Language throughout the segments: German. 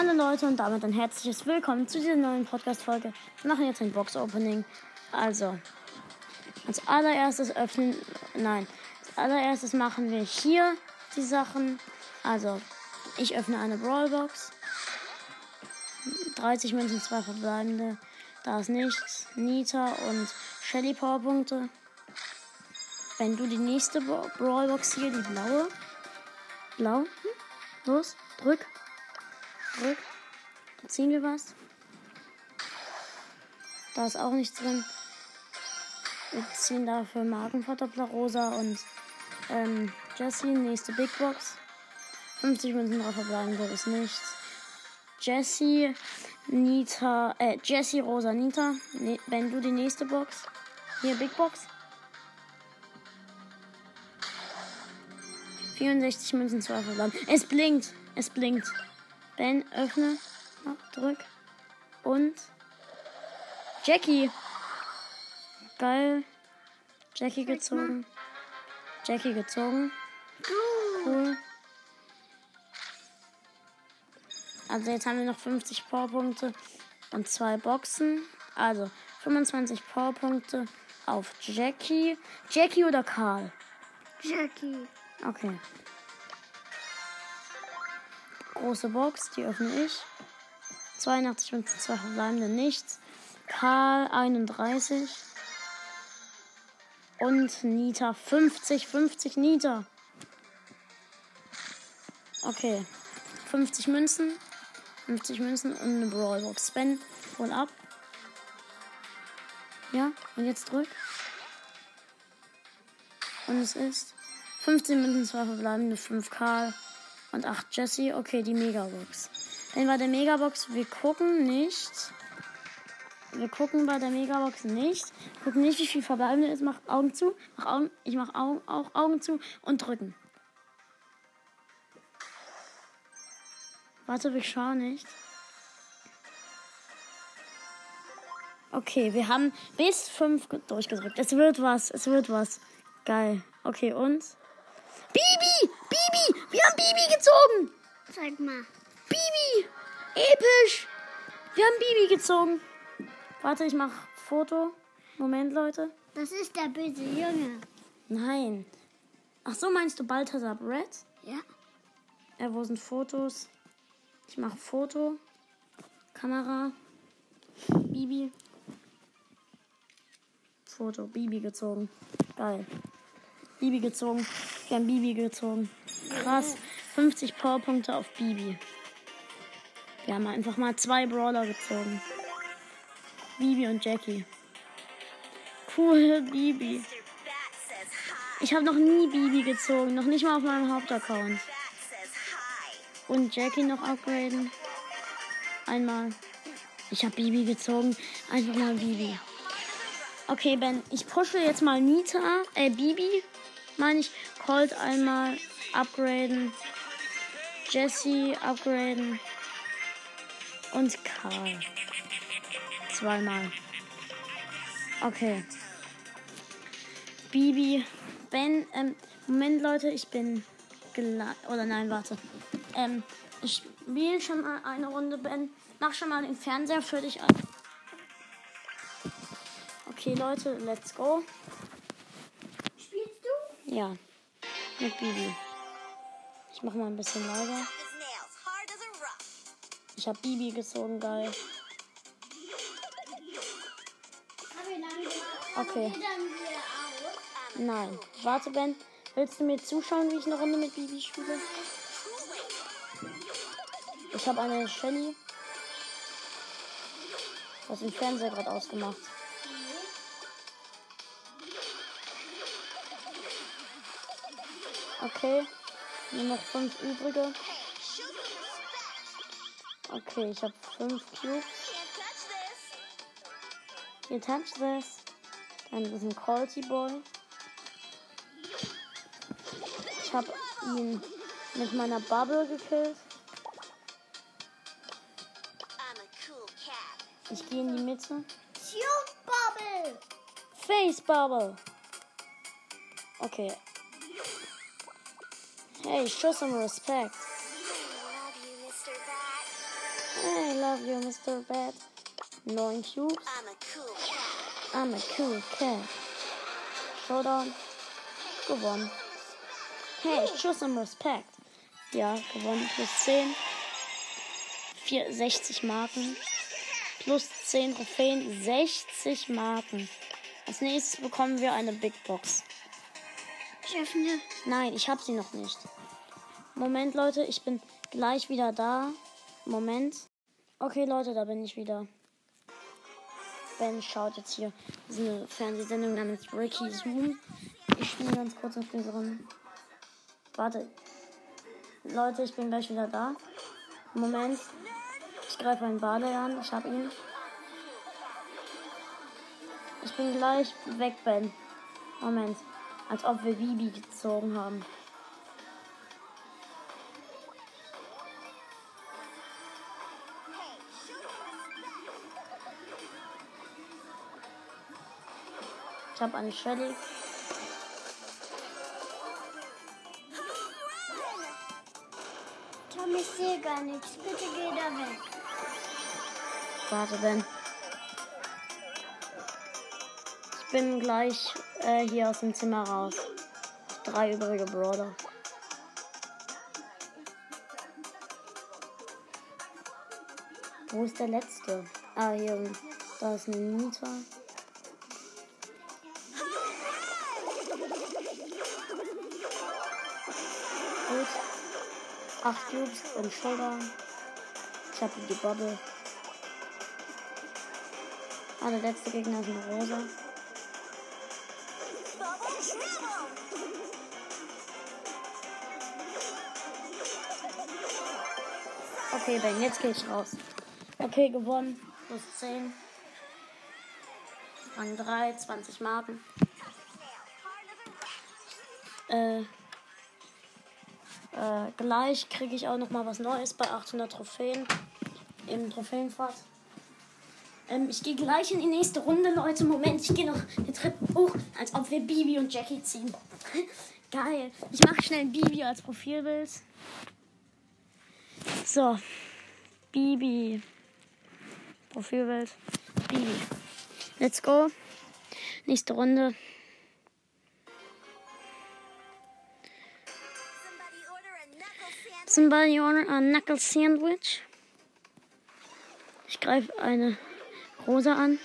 Hallo Leute und damit ein herzliches Willkommen zu dieser neuen Podcast-Folge. Wir machen jetzt ein Box-Opening. Also, als allererstes öffnen, nein, als allererstes machen wir hier die Sachen. Also, ich öffne eine Brawlbox. 30 Münzen, zwei verbleibende. Da ist nichts. Nita und Shelly Powerpunkte. Wenn du die nächste Brawlbox hier, die blaue. Blau. Hm? Los, drück. Drück. Ziehen wir was. Da ist auch nichts drin. Wir ziehen dafür Markenverdoppler Rosa und ähm, Jessie. Nächste Big Box. 50 Münzen drauf verbleiben, das ist nichts. Jessie, Nita, äh, Jessie, Rosa, Nita. Ne, wenn du die nächste Box. Hier, Big Box. 64 Münzen, 2 verbleiben. Es blinkt. Es blinkt. Ben, öffne. Drück. Und. Jackie. Geil. Jackie gezogen. Jackie gezogen. Cool. Also jetzt haben wir noch 50 Powerpunkte und zwei Boxen. Also 25 Powerpunkte auf Jackie. Jackie oder Karl? Jackie. Okay. Große Box, die öffne ich. 82 und zwei verbleibende nichts. Karl 31. Und Nita 50, 50 Nita. Okay. 50 Münzen. 50 Münzen und eine Brawlbox. Sven, hol ab. Ja, und jetzt drück. Und es ist 15 Münzen, 2 verbleibende, 5 Karl und 8 Jesse. Okay, die Megabox. Dann war der Megabox, wir gucken nicht. Wir gucken bei der Megabox nicht. Gucken nicht, wie viel verbleibende ist. Mach Augen zu. Mach Augen, ich mach Augen, auch Augen zu und drücken. Warte, wir schauen nicht. Okay, wir haben bis 5 durchgedrückt. Es wird was, es wird was. Geil. Okay, und? Wir haben Bibi gezogen! Zeig mal. Bibi! Episch! Wir haben Bibi gezogen. Warte, ich mach Foto. Moment, Leute. Das ist der böse Junge. Nein. Ach so, meinst du Balthasar Red? Ja. Ja, wo sind Fotos? Ich mache Foto. Kamera. Bibi. Foto. Bibi gezogen. Geil. Bibi gezogen. Wir haben Bibi gezogen. Krass. 50 Powerpunkte auf Bibi. Wir haben einfach mal zwei Brawler gezogen. Bibi und Jackie. Cool, Bibi. Ich habe noch nie Bibi gezogen. Noch nicht mal auf meinem Hauptaccount. Und Jackie noch upgraden. Einmal. Ich habe Bibi gezogen. Einfach mal Bibi. Okay, Ben, ich pushe jetzt mal Nita, äh, Bibi, meine ich. Colt einmal upgraden. Jesse upgraden. Und Karl. Zweimal. Okay. Bibi. Ben, ähm, Moment, Leute, ich bin gleich. Oder nein, warte. Ähm, ich spiele schon mal eine Runde, Ben. Mach schon mal den Fernseher für dich an. Okay, Leute, let's go. Spielst du? Ja. Mit Bibi. Ich mach mal ein bisschen lauter. Ich hab Bibi gezogen, geil. Okay. Nein. Warte, Ben. Willst du mir zuschauen, wie ich eine Runde mit Bibi spiele? Ich habe eine Shelly. Hast den Fernseher gerade ausgemacht. Okay. Nur noch fünf übrige. Okay, ich habe fünf Cubes. You touch this. Dann ist ein Quality Boy. Ich habe ihn mit meiner Bubble gekillt. Ich gehe in die Mitte. Cute Bubble. Face Bubble. Okay. Hey, show some respect. I love you, Mr. Bad. Neun Cubes. I'm a cool cat. I'm a cool cat. Showdown. Gewonnen. Hey, Schuss im Respekt. Ja, gewonnen. Plus 10. 4, 60 Marken. Plus 10 Trophäen. 60 Marken. Als nächstes bekommen wir eine Big Box. Ich öffne. Nein, ich habe sie noch nicht. Moment, Leute, ich bin gleich wieder da. Moment. Okay, Leute, da bin ich wieder. Ben schaut jetzt hier diese Fernsehsendung namens Ricky Zoom. Ich spiele ganz kurz auf unseren. Warte. Leute, ich bin gleich wieder da. Moment. Ich greife einen Barley an. Ich habe ihn. Ich bin gleich weg, Ben. Moment. Als ob wir Bibi gezogen haben. Ich habe eine Shelly. Tom, ich sehe gar nichts. Bitte geh da weg. Warte, Ben. Ich bin gleich äh, hier aus dem Zimmer raus. Drei übrige Brawler. Wo ist der letzte? Ah, hier. Da ist eine Nita. 8 Cubes im Shoulder. Ich hab die Bubble. Alle ah, letzte Gegner sind rosa. Okay, Ben, jetzt geh ich raus. Okay, gewonnen. Plus 10. Rang 3, 20 Marken. Äh äh, gleich kriege ich auch noch mal was Neues bei 800 Trophäen im Trophäenfahrt. Ähm, ich gehe gleich in die nächste Runde, Leute. Moment, ich gehe noch die Treppe hoch, als ob wir Bibi und Jackie ziehen. Geil. Ich mache schnell Bibi als Profilbild. So. Bibi. Profilbild. Bibi. Let's go. Nächste Runde. Somebody order a knuckle sandwich. Ich greife eine Rosa an.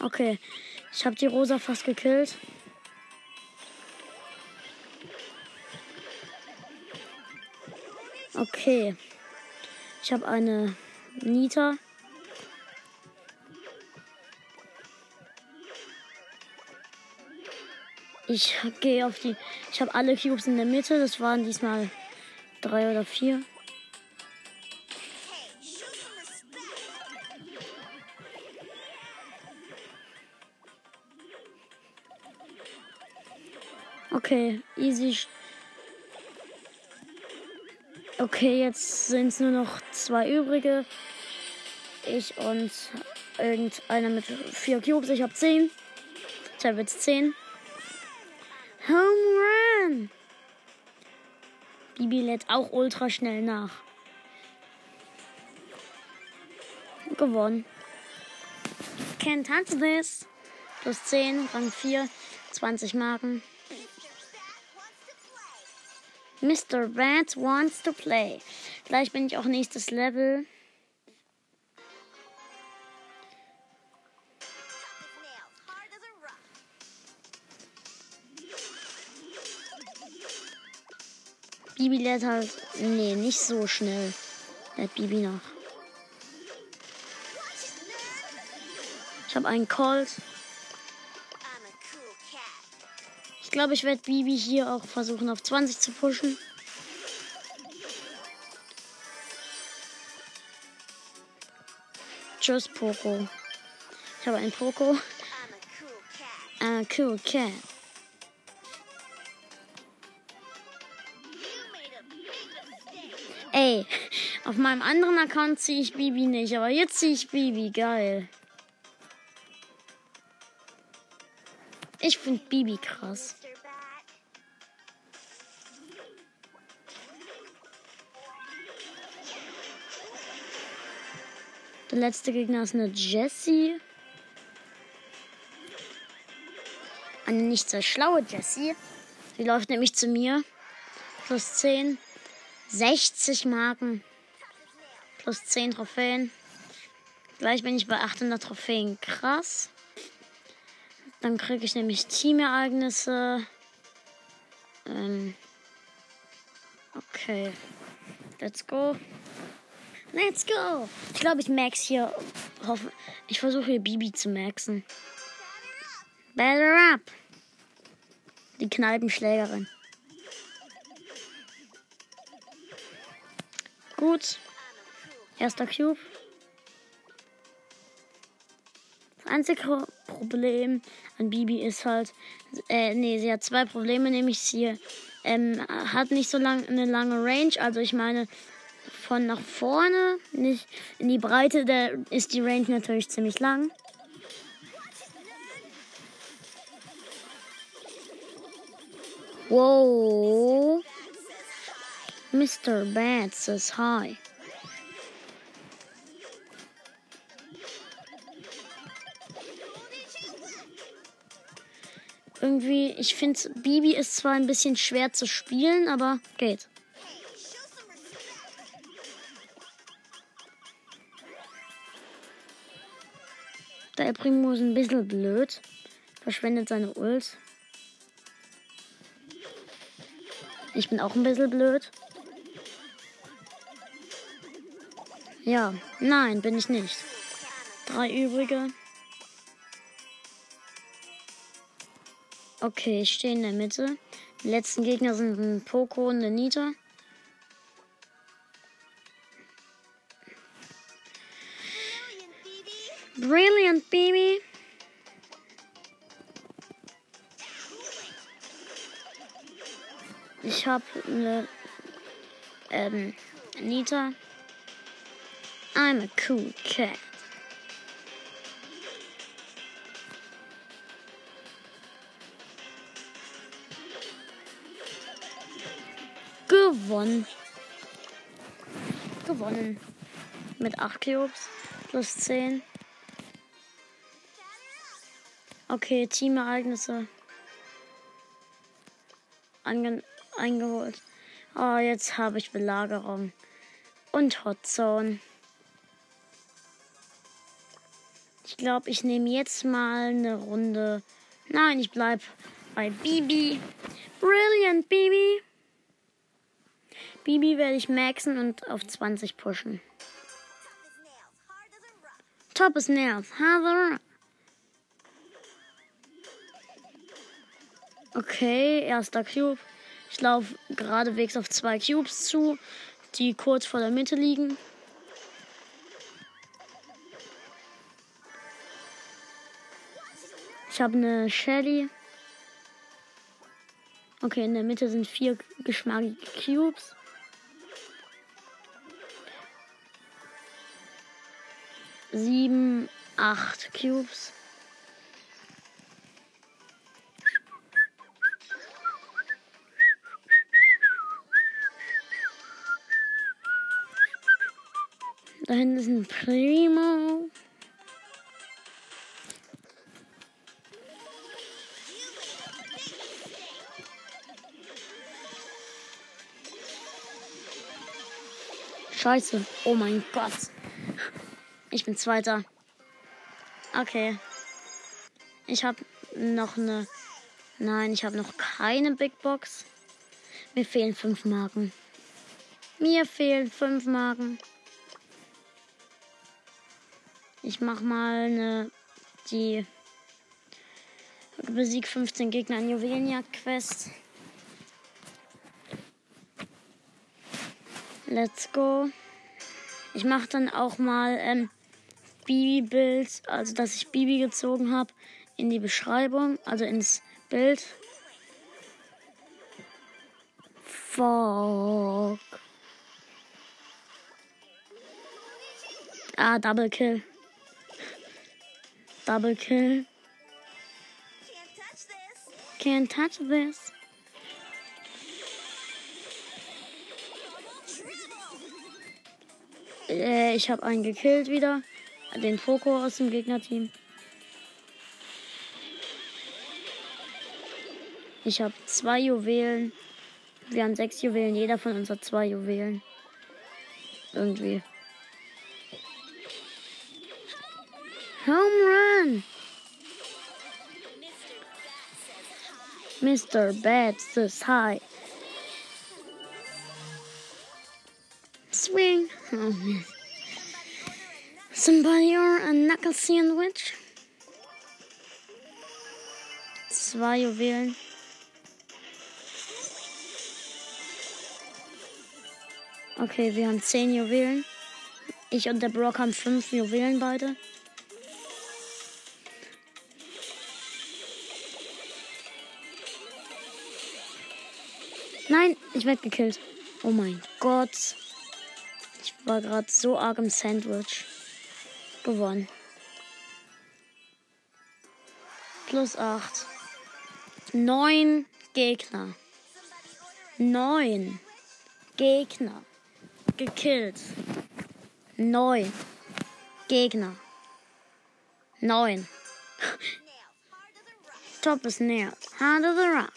Okay. Ich habe die Rosa fast gekillt. Okay. Ich habe eine Nita. Ich gehe auf die. Ich habe alle Cubes in der Mitte. Das waren diesmal drei oder vier. Okay, easy. Okay, jetzt sind es nur noch zwei übrige. Ich und irgendeiner mit vier Cubes. Ich habe zehn. Ich habe jetzt zehn. Bibi lädt auch ultra schnell nach. Gewonnen. Can't touch this. Plus 10, Rang 4, 20 Marken. Mr. Rat wants to play. Gleich bin ich auch nächstes Level. Bibi lädt halt. Nee, nicht so schnell. Lädt Bibi nach. Ich habe einen Colt. Ich glaube, ich werde Bibi hier auch versuchen auf 20 zu pushen. Tschüss, Poco. Ich habe einen Poco. I'm a cool cat. Auf meinem anderen Account ziehe ich Bibi nicht, aber jetzt ziehe ich Bibi. Geil. Ich finde Bibi krass. Der letzte Gegner ist eine Jessie. Eine nicht sehr schlaue Jessie. Die läuft nämlich zu mir. Plus 10. 60 Marken. Plus 10 Trophäen. Gleich bin ich bei 800 Trophäen. Krass. Dann kriege ich nämlich Teamereignisse. Ähm. Okay. Let's go. Let's go. Ich glaube, ich max hier. Ich versuche hier Bibi zu maxen. Better up. Die Kneipenschlägerin. Gut. Erster Cube. Das einzige Problem an Bibi ist halt, äh, nee, sie hat zwei Probleme, nämlich sie ähm, hat nicht so lang, eine lange Range, also ich meine von nach vorne, nicht in die Breite, da ist die Range natürlich ziemlich lang. Whoa. Mr. Bad says hi. Irgendwie, ich finde, Bibi ist zwar ein bisschen schwer zu spielen, aber geht. Der Primo ist ein bisschen blöd. Verschwendet seine Ult. Ich bin auch ein bisschen blöd. Ja, nein, bin ich nicht. Drei übrige. Okay, ich stehe in der Mitte. Die letzten Gegner sind ein Poco und eine Nita. Brilliant, Baby. Ich habe eine ähm, Nita. I'm a cool cat. Gewonnen. Gewonnen. Mit 8 Cubes. Plus 10. Okay, Teamereignisse. Ange eingeholt. Oh, jetzt habe ich Belagerung. Und Hotzone. Ich glaube, ich nehme jetzt mal eine Runde. Nein, ich bleib bei Bibi. Brilliant, Bibi. Bibi werde ich maxen und auf 20 pushen. Top is nails. Hard Okay, erster Cube. Ich laufe geradewegs auf zwei Cubes zu, die kurz vor der Mitte liegen. Ich habe eine Shelly. Okay, in der Mitte sind vier geschmackige Cubes. Sieben, acht Cubes. Da hinten ist ein Primo. Scheiße. Oh mein Gott. Ich bin Zweiter. Okay. Ich habe noch eine. Nein, ich habe noch keine Big Box. Mir fehlen fünf Marken. Mir fehlen fünf Marken. Ich mach mal eine. Die. Besieg 15 Gegner in Juwelenjagd-Quest. Let's go. Ich mache dann auch mal ähm, Bibi-Bild, also dass ich Bibi gezogen habe, in die Beschreibung, also ins Bild. Fuck. Ah, Double Kill. Double Kill. Can't touch this. Äh, ich habe einen gekillt wieder. Den Poco aus dem Gegnerteam. Ich habe zwei Juwelen. Wir haben sechs Juwelen. Jeder von uns hat zwei Juwelen. Irgendwie. Home Run! Mr. Bad says hi. Swing. Oh, man. Somebody or a knuckle sandwich? Zwei Juwelen. Okay, wir haben zehn Juwelen. Ich und der Brock haben fünf Juwelen beide. Nein, ich werde gekillt. Oh mein Gott. Ich war gerade so arg im Sandwich. Gewonnen. Plus 8. Neun Gegner. Neun Gegner. Gekillt. Neun Gegner. Neun. Top is nailed. Hand of the rock.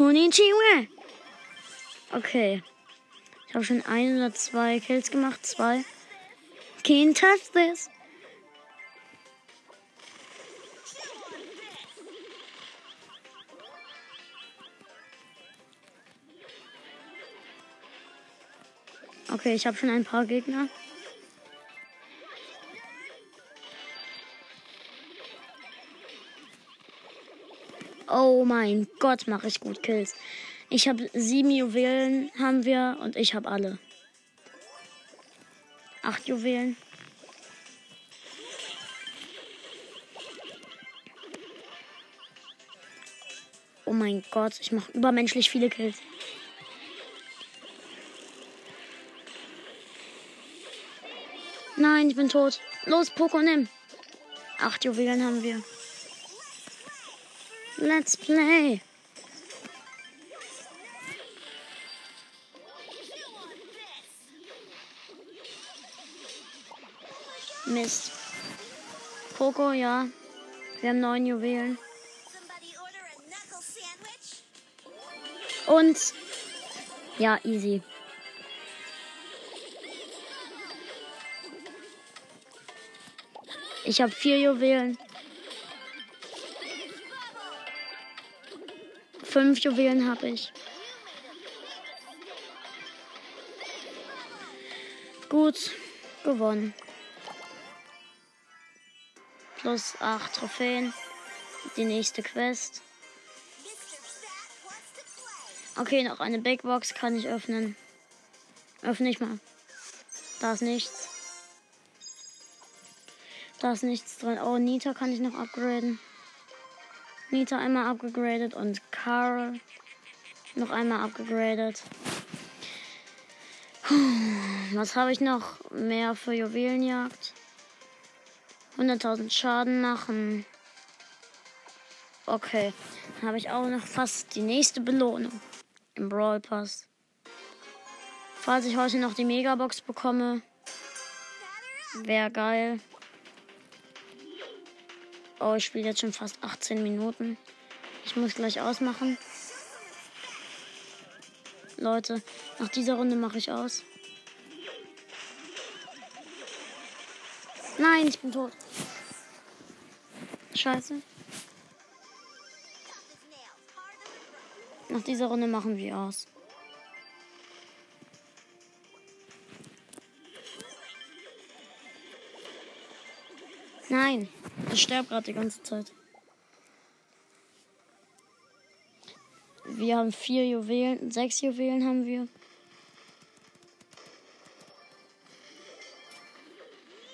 Konnichiwa. Okay. Ich habe schon ein oder zwei Kills gemacht. Zwei. Can't touch this. Okay, ich habe schon ein paar Gegner. Oh mein Gott, mache ich gut Kills. Ich habe sieben Juwelen, haben wir, und ich habe alle. Acht Juwelen. Oh mein Gott, ich mache übermenschlich viele Kills. Nein, ich bin tot. Los, Poco, nimm. Acht Juwelen haben wir. Let's play. Mist. Poco, ja. Wir haben neun Juwelen. Und ja, easy. Ich habe vier Juwelen. Fünf Juwelen habe ich. Gut, gewonnen. Plus acht Trophäen. Die nächste Quest. Okay, noch eine Big Box kann ich öffnen. Öffne ich mal. Da ist nichts. Da ist nichts drin. Oh, Nita kann ich noch upgraden. Nita einmal abgegradet und Carl noch einmal abgegradet. Was habe ich noch mehr für Juwelenjagd? 100.000 Schaden machen. Okay, dann habe ich auch noch fast die nächste Belohnung im Brawl Pass. Falls ich heute noch die Megabox bekomme, wäre geil. Oh, ich spiele jetzt schon fast 18 Minuten. Ich muss gleich ausmachen. Leute, nach dieser Runde mache ich aus. Nein, ich bin tot. Scheiße. Nach dieser Runde machen wir aus. Nein, ich sterbe gerade die ganze Zeit. Wir haben vier Juwelen, sechs Juwelen haben wir.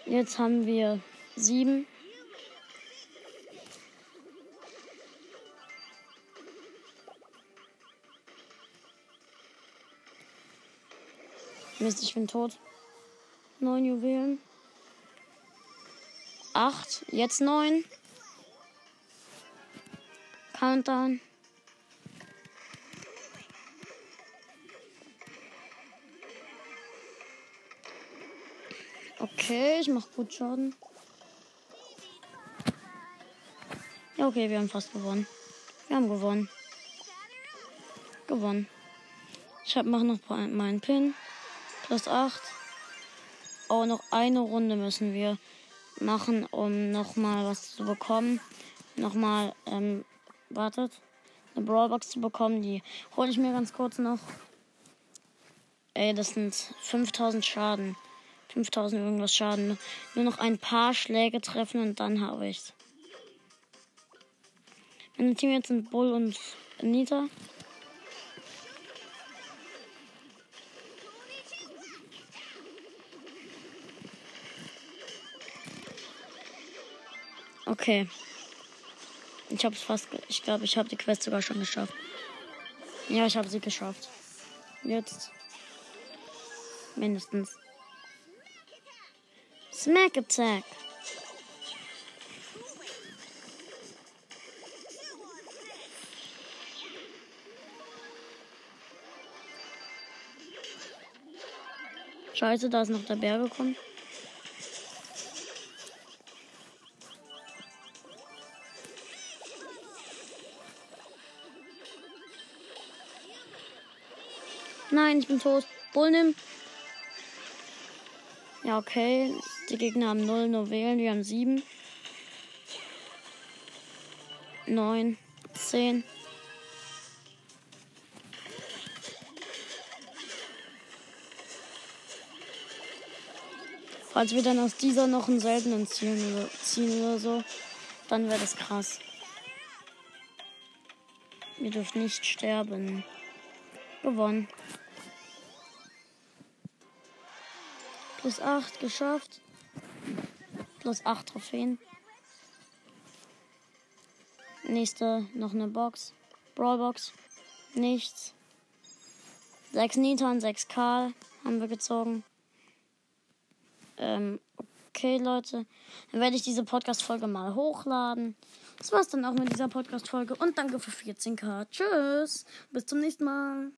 Jetzt haben wir sieben. Mist, ich bin tot. Neun Juwelen. Acht, jetzt neun. Countdown. Okay, ich mach gut Schaden. Ja, okay, wir haben fast gewonnen. Wir haben gewonnen. Gewonnen. Ich hab, mach noch meinen Pin. Plus 8. Oh, noch eine Runde müssen wir machen, um nochmal was zu bekommen. Nochmal, ähm, wartet. Eine Brawlbox zu bekommen. Die hole ich mir ganz kurz noch. Ey, das sind 5000 Schaden. 5000 irgendwas Schaden. Nur noch ein paar Schläge treffen und dann habe ich's. Meine Team jetzt sind Bull und Nita. Okay. Ich habe es fast. Ich glaube, ich habe die Quest sogar schon geschafft. Ja, ich habe sie geschafft. Jetzt. Mindestens. Smack Attack. Scheiße, da ist noch der Bär gekommen. Nein, ich bin tot. Bull nimm. Ja, okay. Die Gegner haben 0 nur wählen. Wir haben 7. 9. 10. Falls wir dann aus dieser noch einen seltenen ziehen oder, ziehen oder so, dann wäre das krass. Wir dürfen nicht sterben. Gewonnen. Plus 8 geschafft. Plus 8 Trophäen. Nächste noch eine Box. Brawlbox. Nichts. 6 Nita und 6 Karl haben wir gezogen. Ähm, okay, Leute. Dann werde ich diese Podcast-Folge mal hochladen. Das war's dann auch mit dieser Podcast-Folge. Und danke für 14k. Tschüss. Bis zum nächsten Mal.